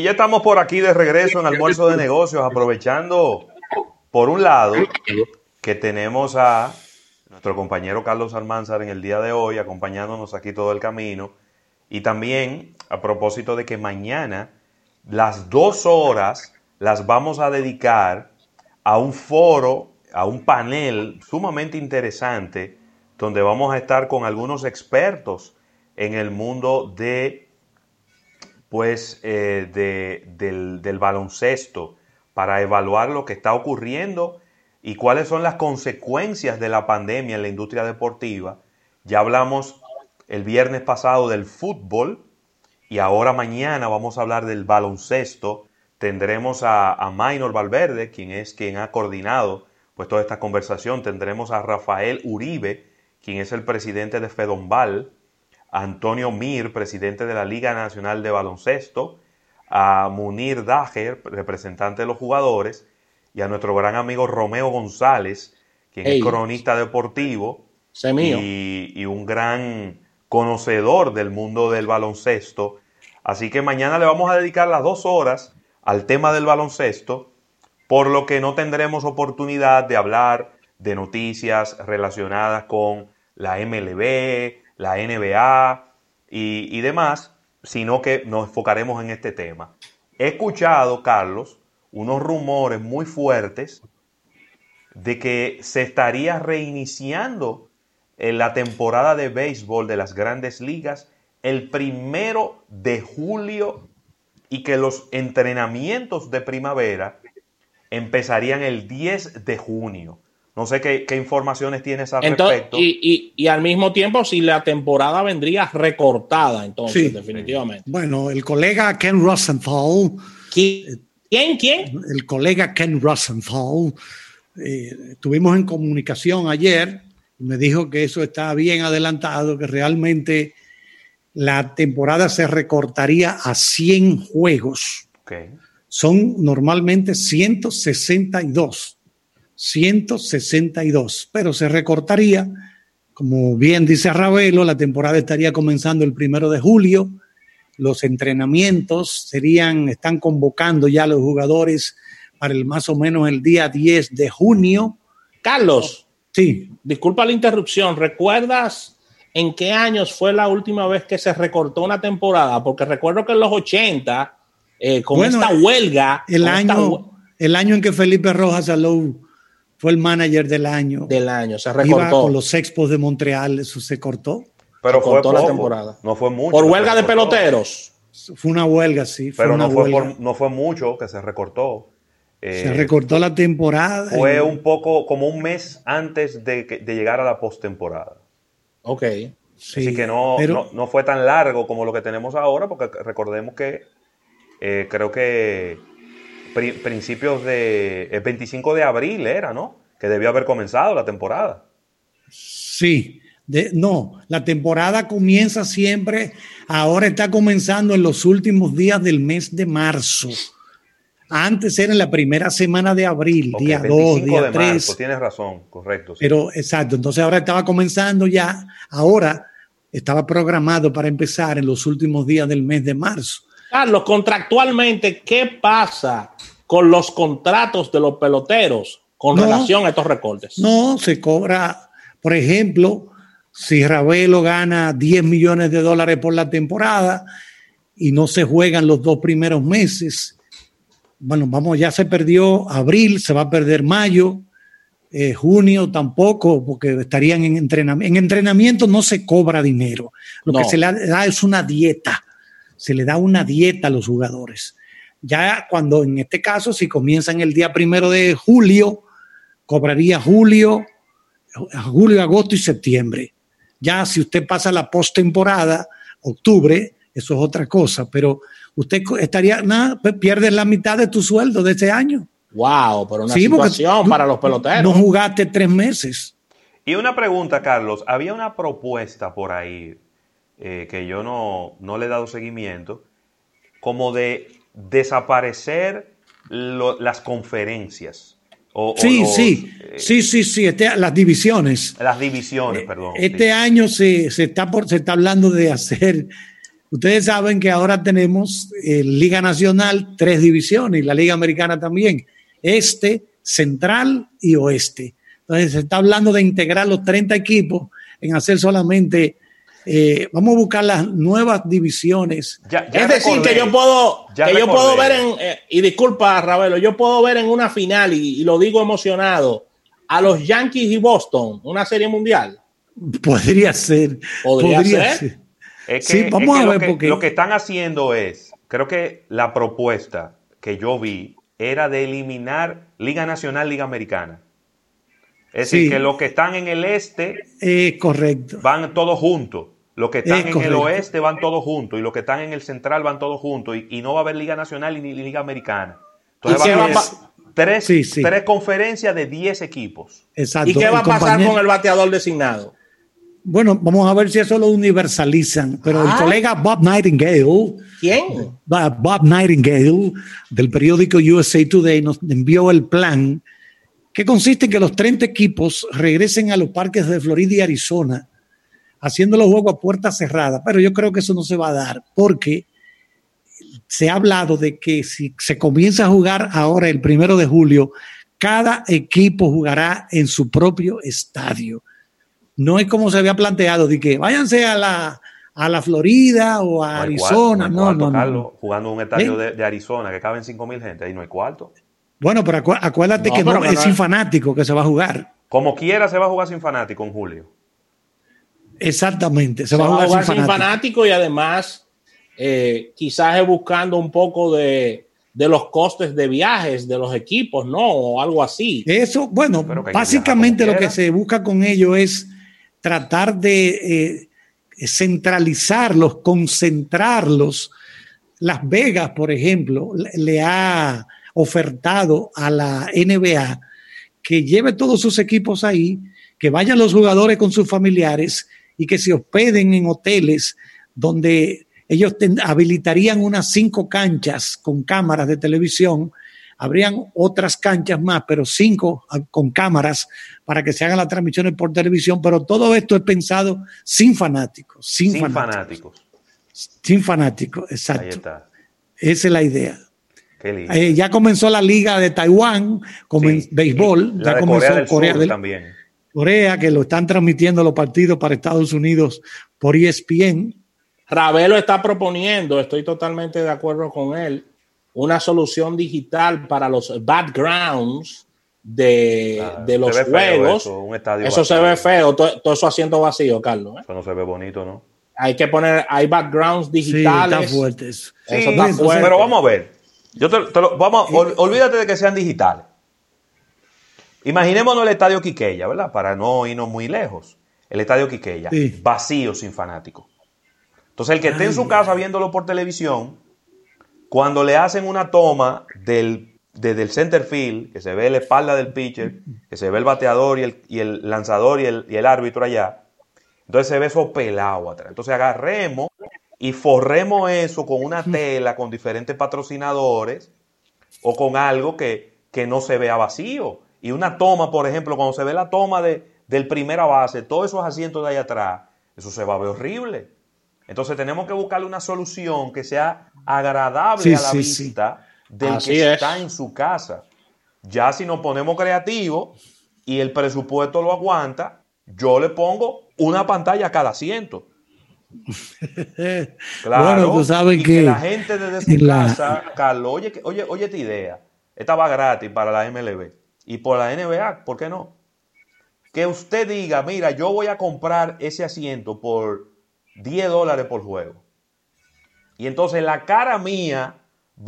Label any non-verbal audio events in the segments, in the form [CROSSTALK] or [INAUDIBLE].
Y ya estamos por aquí de regreso en almuerzo de negocios, aprovechando, por un lado, que tenemos a nuestro compañero Carlos Almanzar en el día de hoy, acompañándonos aquí todo el camino. Y también a propósito de que mañana las dos horas las vamos a dedicar a un foro, a un panel sumamente interesante, donde vamos a estar con algunos expertos en el mundo de, pues, eh, del, baloncesto para evaluar lo que está ocurriendo y cuáles son las consecuencias de la pandemia en la industria deportiva. Ya hablamos el viernes pasado del fútbol y ahora mañana vamos a hablar del baloncesto. Tendremos a, a Maynor Valverde, quien es quien ha coordinado pues toda esta conversación. Tendremos a Rafael Uribe, quien es el presidente de Fedombal, Antonio Mir, presidente de la Liga Nacional de Baloncesto, a Munir Dager, representante de los jugadores, y a nuestro gran amigo Romeo González, quien es cronista deportivo y, y, un gran conocedor del mundo del baloncesto. Así que mañana le vamos a dedicar las dos horas al tema del baloncesto, por lo que no tendremos oportunidad de hablar de noticias relacionadas con la MLB, la NBA y, y demás, sino que nos enfocaremos en este tema. He escuchado, Carlos, unos rumores muy fuertes de que se estaría reiniciando en la temporada de béisbol de las grandes ligas el primero de julio y que los entrenamientos de primavera empezarían el 10 de junio. No sé qué, informaciones tienes al respecto. Y, y, al mismo tiempo, si la temporada vendría recortada, entonces, definitivamente. Bueno, el colega Ken Rosenthal ¿Quién? ¿Quién? El colega Ken Rosenthal. Eh, estuvimos en comunicación ayer y me dijo que eso está bien adelantado, que realmente la temporada se recortaría a 100 juegos. Son normalmente 162. 162, pero se recortaría, como bien dice Ravelo, la temporada estaría comenzando el primero de julio los entrenamientos serían, están convocando ya a los jugadores para el más o menos el día 10 de junio. Carlos, sí. Disculpa la interrupción. ¿Recuerdas en qué años fue la última vez que se recortó una temporada? Porque recuerdo que en los 80, eh, con esta huelga. El año, el año en que Felipe Rojas Salou fue el manager del año. Del año, se recortó. con los Expos de Montreal, eso se cortó. Pero fue toda la temporada. No fue mucho. Por huelga de peloteros. Fue una huelga, sí. pero no, fue no fue mucho que se recortó. se eh, recortó la temporada. Fue un poco como un mes antes de, de llegar a la postemporada. Ok. Sí, Así que no, no, fue tan largo como lo que tenemos ahora, porque recordemos que eh, creo que principios de. El 25 de abril era, ¿no? Que debió haber comenzado la temporada. Sí, no, la temporada comienza siempre, ahora está comenzando en los últimos días del mes de marzo. Antes era en la primera semana de abril, día 2, día 3. tienes razón, correcto. Pero exacto, entonces ahora estaba comenzando ya, ahora estaba programado para empezar en los últimos días del mes de marzo. Carlos, contractualmente, ¿qué pasa con los contratos de los peloteros con relación a estos recortes? No, se cobra, por ejemplo, si Ravelo gana 10 millones de dólares por la temporada y no se juegan los dos primeros meses, bueno, vamos, ya se perdió abril, se va a perder mayo, eh, junio tampoco, porque estarían en entrenamiento. En entrenamiento no se cobra dinero, lo que se le da es una dieta, se le da una dieta a los jugadores. Ya cuando en este caso, si comienzan el día primero de julio, cobraría julio, julio, agosto y septiembre. Ya si usted pasa la postemporada, octubre, eso es otra cosa, pero usted estaría, nada, pues pierde la mitad de tu sueldo de este año. Wow, pero una situación para los peloteros. No jugaste tres meses. Y una pregunta, Carlos, había una propuesta por ahí eh, que yo no, no, le he dado seguimiento, como de desaparecer las conferencias sí, sí, eh, sí, sí, sí, este, las divisiones. Las divisiones, perdón. Este año se, está por, se está hablando de hacer Ustedes saben que ahora tenemos eh, Liga Nacional, tres divisiones, y la Liga Americana también, este, central y oeste. Entonces se está hablando de integrar los 30 equipos en hacer solamente, eh, vamos a buscar las nuevas divisiones. es decir, que yo puedo, que yo puedo ver en, eh, y disculpa Ravelo, yo puedo ver en una final, y, lo digo emocionado, a los Yankees y Boston, una serie mundial. Podría ser. Podría, ser? sí, vamos a ver lo que, lo que están haciendo es, creo que la propuesta que yo vi era de eliminar Liga Nacional, Liga Americana. Es decir, que los que están en el este correcto. van todos juntos. Los que están en el oeste van todos juntos. Y los que están en el central van todos juntos. Y, no va a haber Liga Nacional ni Liga Americana. Entonces va a haber tres, tres conferencias de 10 equipos. Exacto. ¿Y qué va a pasar con el bateador designado? Bueno, vamos a ver si eso lo universalizan. Pero el ah. colega Bob Nightingale. ¿Quién? Bob Nightingale, del periódico USA Today, nos envió el plan que consiste en que los 30 equipos regresen a los parques de Florida y Arizona, haciendo los juegos a puerta cerrada. Pero yo creo que eso no se va a dar, porque se ha hablado de que si se comienza a jugar ahora el primero de julio, cada equipo jugará en su propio estadio. No es como se había planteado, de que váyanse a la, a la Florida o a Arizona. no, no, no, jugando un estadio ¿Eh? de, Arizona que caben 5 mil gente, ahí no hay cuarto. Bueno, pero acuérdate que no, es sin fanático que se va a jugar. Como quiera se va a jugar sin fanático en julio. Exactamente, se, va, a jugar, sin, fanático. y además eh, quizás es buscando un poco de, los costes de viajes de los equipos, ¿no? O algo así. Eso, bueno, básicamente lo que se busca con ello es tratar de eh, centralizarlos, concentrarlos. Las Vegas, por ejemplo, le ha ofertado a la NBA que lleve todos sus equipos ahí, que vayan los jugadores con sus familiares y que se hospeden en hoteles donde ellos habilitarían unas cinco canchas con cámaras de televisión, habrían otras canchas más, pero cinco ah, con cámaras para que se hagan las transmisiones por televisión, pero todo esto es pensado sin fanáticos, sin, fanáticos. Sin fanáticos, exacto. Esa es la idea. Eh, ya comenzó la liga de Taiwán como en béisbol. ya comenzó Corea, del también. Corea, que lo están transmitiendo los partidos para Estados Unidos por ESPN. Ravelo está proponiendo, estoy totalmente de acuerdo con él, una solución digital para los backgrounds de, de los juegos. Eso, se ve feo, todo, eso haciendo vacío, Carlos. ¿eh? Eso no se ve bonito, ¿no? Hay que poner, hay backgrounds digitales. Sí, fuertes. Eso está fuerte. Pero vamos a ver. Yo vamos, olvídate de que sean digitales. Imaginémonos el estadio Quiqueya, ¿verdad? Para no irnos muy lejos. El estadio Quiqueya, vacío sin fanáticos. Entonces, el que esté en su casa viéndolo por televisión, cuando le hacen una toma del, desde el center field, que se ve la espalda del pitcher, que se ve el bateador y el, y el lanzador y el, y el, árbitro allá, entonces se ve eso pelado atrás. Entonces agarremos y forremos eso con una tela, con diferentes patrocinadores o con algo que, no se vea vacío. Y una toma, por ejemplo, cuando se ve la toma de, del primera base, todos esos asientos de ahí atrás, eso se va a ver horrible. Entonces tenemos que buscarle una solución que sea agradable a la vista del que está en su casa. Ya si nos ponemos creativos y el presupuesto lo aguanta, yo le pongo una pantalla a cada asiento. [LAUGHS] claro, bueno, tú sabes que, la gente desde su casa, Carlos, oye, oye, oye esta idea. Esta va gratis para la MLB. Y por la NBA, ¿por qué no? Que usted diga, mira, yo voy a comprar ese asiento por 10 dólares por juego. Y entonces la cara mía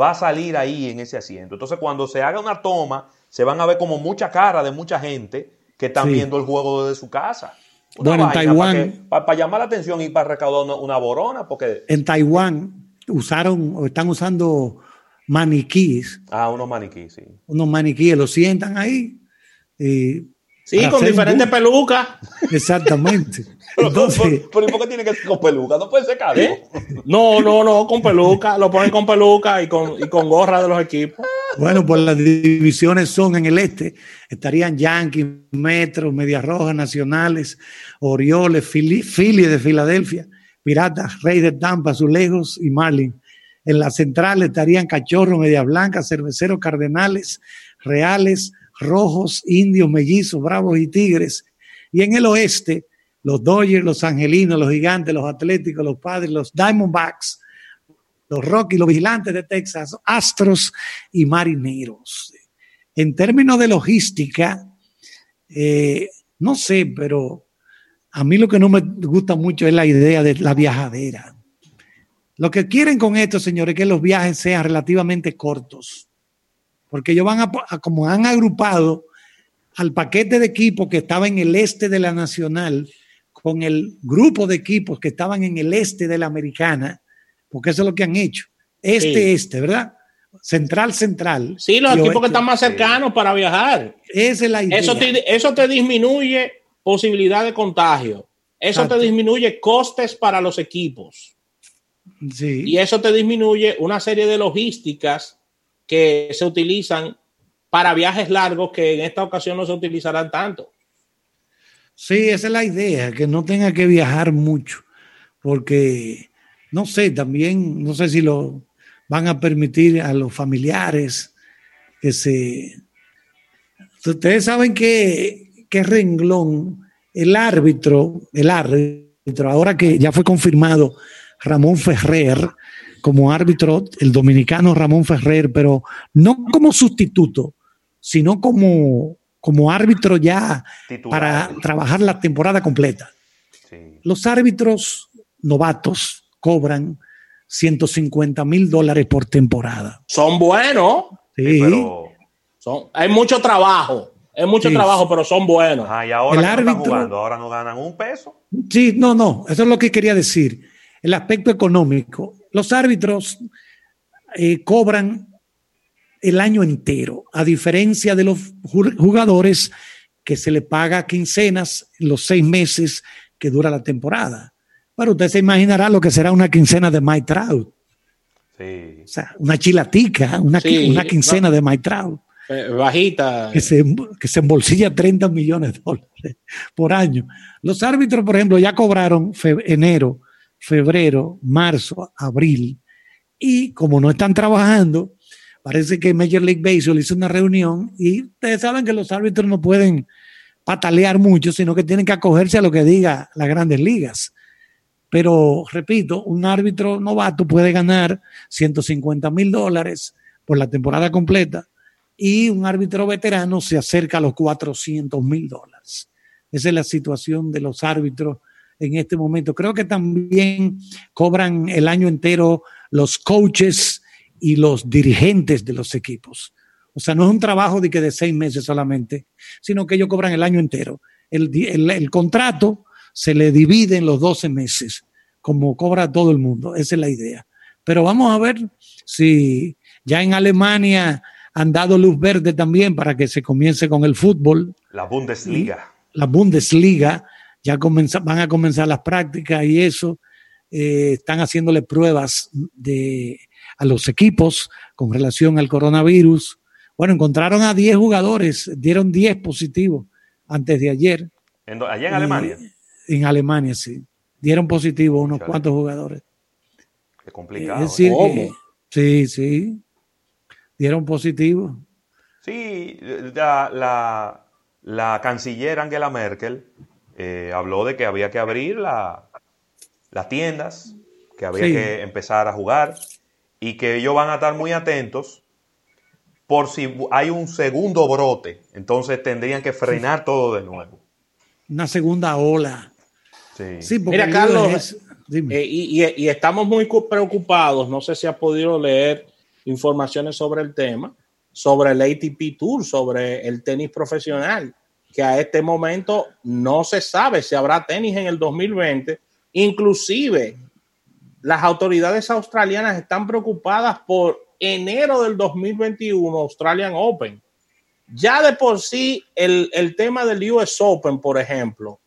va a salir ahí en ese asiento. Entonces cuando se haga una toma, se van a ver como mucha cara de mucha gente que están viendo el juego desde su casa bueno, en Taiwán. Para, llamar la atención y para recaudar una, borona, porque. En Taiwán usaron o están usando maniquíes. Ah, unos maniquíes, sí. Unos maniquíes, los sientan ahí. Sí, con diferentes pelucas. Exactamente. [LAUGHS] Entonces, ¿y por qué tiene que ser con peluca? No puede ser calvo. ¿Eh? No, no, no, con peluca. Lo ponen con peluca y con, y con gorra de los equipos. Bueno, pues las divisiones son en el este. Estarían Yankees, Metro, Medias Rojas, Nacionales, Orioles, Philly, de Filadelfia, Piratas, Rey de Tampa, Azulejos y Marlin. En la central estarían Cachorro, Media Blanca, Cerveceros, Cardenales, Reales, Rojos, Indios, Mellizos, Bravos y Tigres. Y en el oeste, los Dodgers, los Angelinos, los Gigantes, los Atléticos, los Padres, los Diamondbacks, los Rockies, los Vigilantes de Texas, Astros y Marineros. En términos de logística, eh, no sé, pero a mí lo que no me gusta mucho es la idea de la viajadera. Lo que quieren con esto, señores, es que los viajes sean relativamente cortos, porque ellos van a, como han agrupado al paquete de equipos que estaba en el este de la Nacional con el grupo de equipos que estaban en el este de la Americana, porque eso es lo que han hecho. Este, este, ¿verdad? Central, central. Sí, los equipos que están más cercanos para viajar. Esa es la idea. Eso te, eso te disminuye posibilidad de contagio. Eso te disminuye costes para los equipos. Sí. Y eso te disminuye una serie de logísticas que se utilizan para viajes largos que en esta ocasión no se utilizarán tanto. Sí, esa es la idea, que no tenga que viajar mucho, porque no sé, también, no sé si lo van a permitir a los familiares que se... Ustedes saben que, que renglón, el árbitro, el árbitro, ahora que ya fue confirmado Ramón Ferrer como árbitro, el dominicano Ramón Ferrer, pero no como sustituto, sino como, como árbitro ya para trabajar la temporada completa. Los árbitros novatos cobran 150 mil dólares por temporada. Son buenos. Sí. Pero son, hay mucho trabajo. Es mucho trabajo, pero son buenos. Ah, y ahora el árbitro, jugando, ahora no ganan un peso. Sí, no, no, eso es lo que quería decir. El aspecto económico. Los árbitros eh, cobran el año entero, a diferencia de los jugadores que se le paga quincenas los seis meses que dura la temporada. Pero usted se imaginará lo que será una quincena de Mike Trout. Sí. O sea, una chilatica, una, una quincena de Mike Trout. Eh, bajita. Que se, que se embolsilla 30 millones de dólares por año. Los árbitros, por ejemplo, ya cobraron enero, febrero, marzo, abril. Y como no están trabajando, parece que Major League Baseball hizo una reunión y ustedes saben que los árbitros no pueden patalear mucho, sino que tienen que acogerse a lo que diga las grandes ligas. Pero, repito, un árbitro novato puede ganar 150 mil dólares por la temporada completa y un árbitro veterano se acerca a los 400 mil dólares. Esa es la situación de los árbitros en este momento. Creo que también cobran el año entero los coaches y los dirigentes de los equipos. O sea, no es un trabajo de que de seis meses solamente, sino que ellos cobran el año entero. El, el, el contrato se le divide en los 12 meses, como cobra todo el mundo. Esa es la idea. Pero vamos a ver si ya en Alemania han dado luz verde también para que se comience con el fútbol. La Bundesliga. La Bundesliga. Ya van a comenzar las prácticas y eso. Eh, están haciéndole pruebas de, a los equipos con relación al coronavirus. Bueno, encontraron a 10 jugadores, dieron 10 positivos antes de ayer. ¿Allá en Alemania? En Alemania, sí. Dieron positivo unos cuantos jugadores. Qué complicado. ¿eh? sí, sí. Dieron positivo. Sí, la, la, canciller Angela Merkel eh, habló de que había que abrir la, las tiendas, que había que empezar a jugar y que ellos van a estar muy atentos por si hay un segundo brote. Entonces tendrían que frenar todo de nuevo. Una segunda ola. Sí, Mira, Carlos, eh, y, estamos muy preocupados, no sé si has podido leer informaciones sobre el tema, sobre el ATP Tour, sobre el tenis profesional, que a este momento no se sabe si habrá tenis en el 2020. Inclusive, las autoridades australianas están preocupadas por enero del 2021, Australian Open ya de por sí, el, tema del US Open, por ejemplo,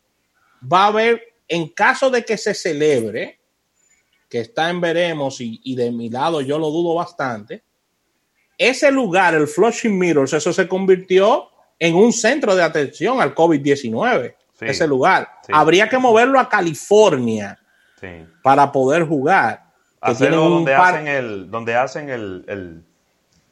va a haber, en caso de que se celebre, que está en veremos y, de mi lado yo lo dudo bastante, ese lugar, el Flushing Mirrors, eso se convirtió en un centro de atención al COVID-19, ese lugar. Habría que moverlo a California para poder jugar. Hacerlo donde, hacen el, donde hacen el,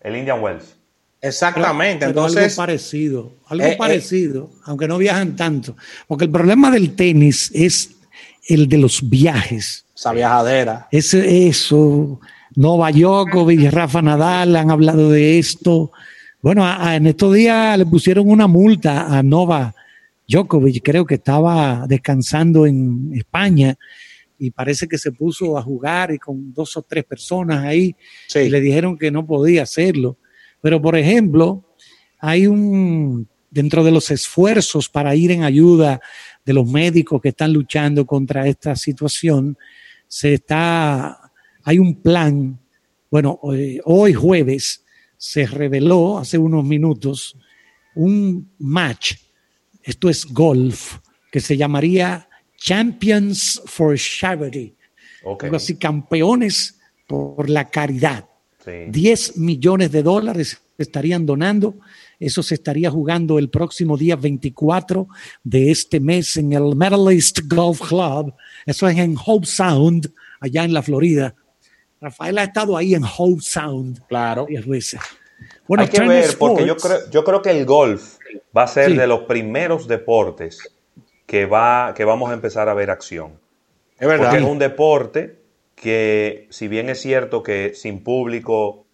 el, Indian Wells. Exactamente. Entonces, algo parecido, algo eh, eh, parecido, aunque no viajan tanto. Porque el problema del tenis es el de los viajes. Esa viajadera. Es eso. Nova Djokovic, Rafa Nadal han hablado de esto. Bueno, en estos días le pusieron una multa a Nova Djokovic, creo que estaba descansando en España y parece que se puso a jugar y con dos o tres personas ahí y le dijeron que no podía hacerlo. Pero, por ejemplo, hay un, dentro de los esfuerzos para ir en ayuda de los médicos que están luchando contra esta situación, se está, hay un plan, bueno, hoy, hoy jueves se reveló hace unos minutos un match, esto es golf, que se llamaría Champions for Charity. Algo así, campeones por la caridad. 10 millones de dólares estarían donando. Eso se estaría jugando el próximo día 24 de este mes en el Medalist Golf Club. Eso es en Hope Sound, allá en la Florida. Rafael ha estado ahí en Hope Sound. Claro. veces. Bueno, Hay que ver, porque yo creo, yo creo que el golf va a ser de los primeros deportes que, va, que vamos a empezar a ver acción. Es verdad. Porque es un deporte que, si bien es cierto que sin público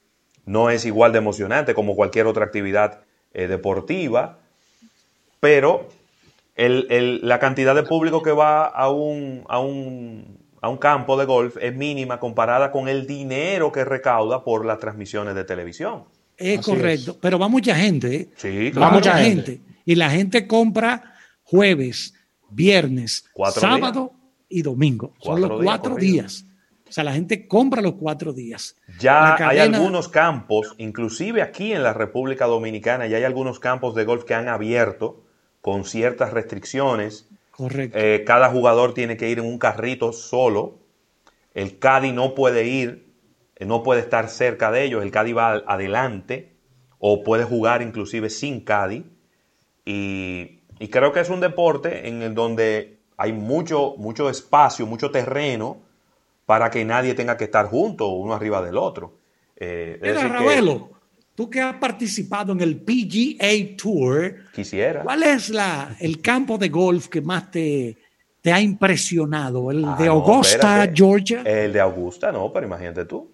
no es igual de emocionante como cualquier otra actividad eh, deportiva, pero la cantidad de público que va a un, a, un, a un campo de golf es mínima comparada con el dinero que recauda por las transmisiones de televisión. Es correcto, pero va mucha gente. ¿eh? Sí, Va mucha gente. Y la gente compra jueves, viernes, sábado y domingo. Son los cuatro días. O sea, la gente compra los cuatro días. Ya hay algunos campos, inclusive aquí en la República Dominicana, ya hay algunos campos de golf que han abierto con ciertas restricciones. Correcto. Eh, cada jugador tiene que ir en un carrito solo. El Caddy no puede ir, eh, no puede estar cerca de ellos. El Caddy va adelante o puede jugar inclusive sin Caddy. Y y creo que es un deporte en el donde hay mucho, mucho espacio, mucho terreno para que nadie tenga que estar junto uno arriba del otro. Eh, Mira, Ravelo, tú que has participado en el PGA Tour, quisiera. ¿Cuál es la, el campo de golf que más te, te ha impresionado? ¿El ah, de Augusta, Georgia? El de Augusta, no, pero imagínate tú.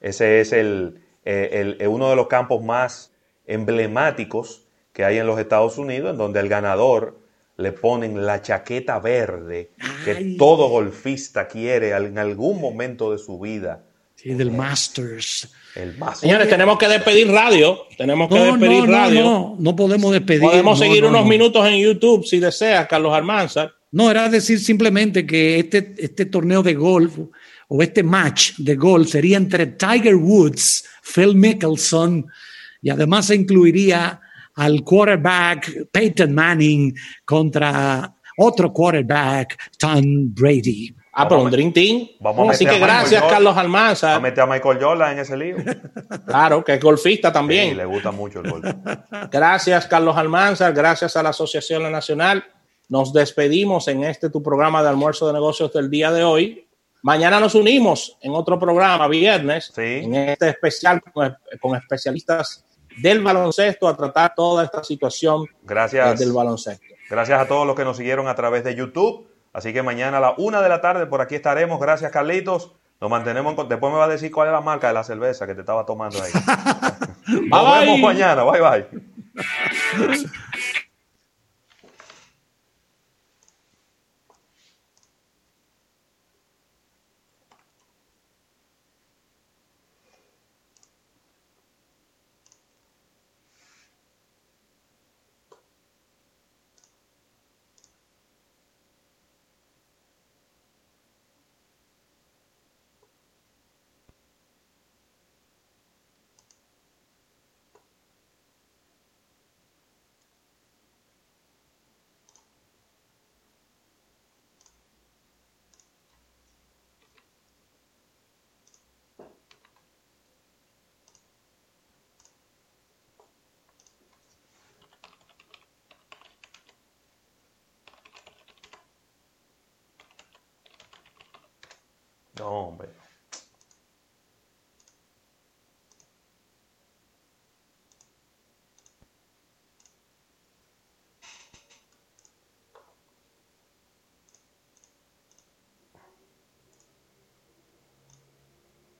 Ese es el, el, uno de los campos más emblemáticos que hay en los Estados Unidos, en donde el ganador le ponen la chaqueta verde que todo golfista quiere en algún momento de su vida. Sí, del Masters. El. Señores, tenemos que despedir radio. Tenemos que despedir radio. No, no, podemos despedir. Podemos seguir unos minutos en YouTube si desea, Carlos Almanzar. No, era decir simplemente que este, este torneo de golf o este match de golf sería entre Tiger Woods, Phil Mickelson y además se incluiría al quarterback Peyton Manning contra otro quarterback, Tom Brady. Ah, pero un Dream Team. Así que gracias, Carlos Almanza. Vamos a meter a Michael Jordan en ese lío. [LAUGHS] claro, que es golfista también. Sí, le gusta mucho el golf. [LAUGHS] Gracias, Carlos Almanza. Gracias a la Asociación Nacional. Nos despedimos en este tu programa de almuerzo de negocios del día de hoy. Mañana nos unimos en otro programa, viernes, en este especial con especialistas del baloncesto a tratar toda esta situación Gracias. del baloncesto. Gracias a todos los que nos siguieron a través de YouTube. Así que mañana a la una de la tarde por aquí estaremos. Gracias, Carlitos. Nos mantenemos. Después me va a decir cuál es la marca de la cerveza que te estaba tomando ahí. [LAUGHS] Nos vemos mañana. Bye, bye. [LAUGHS] No, hombre.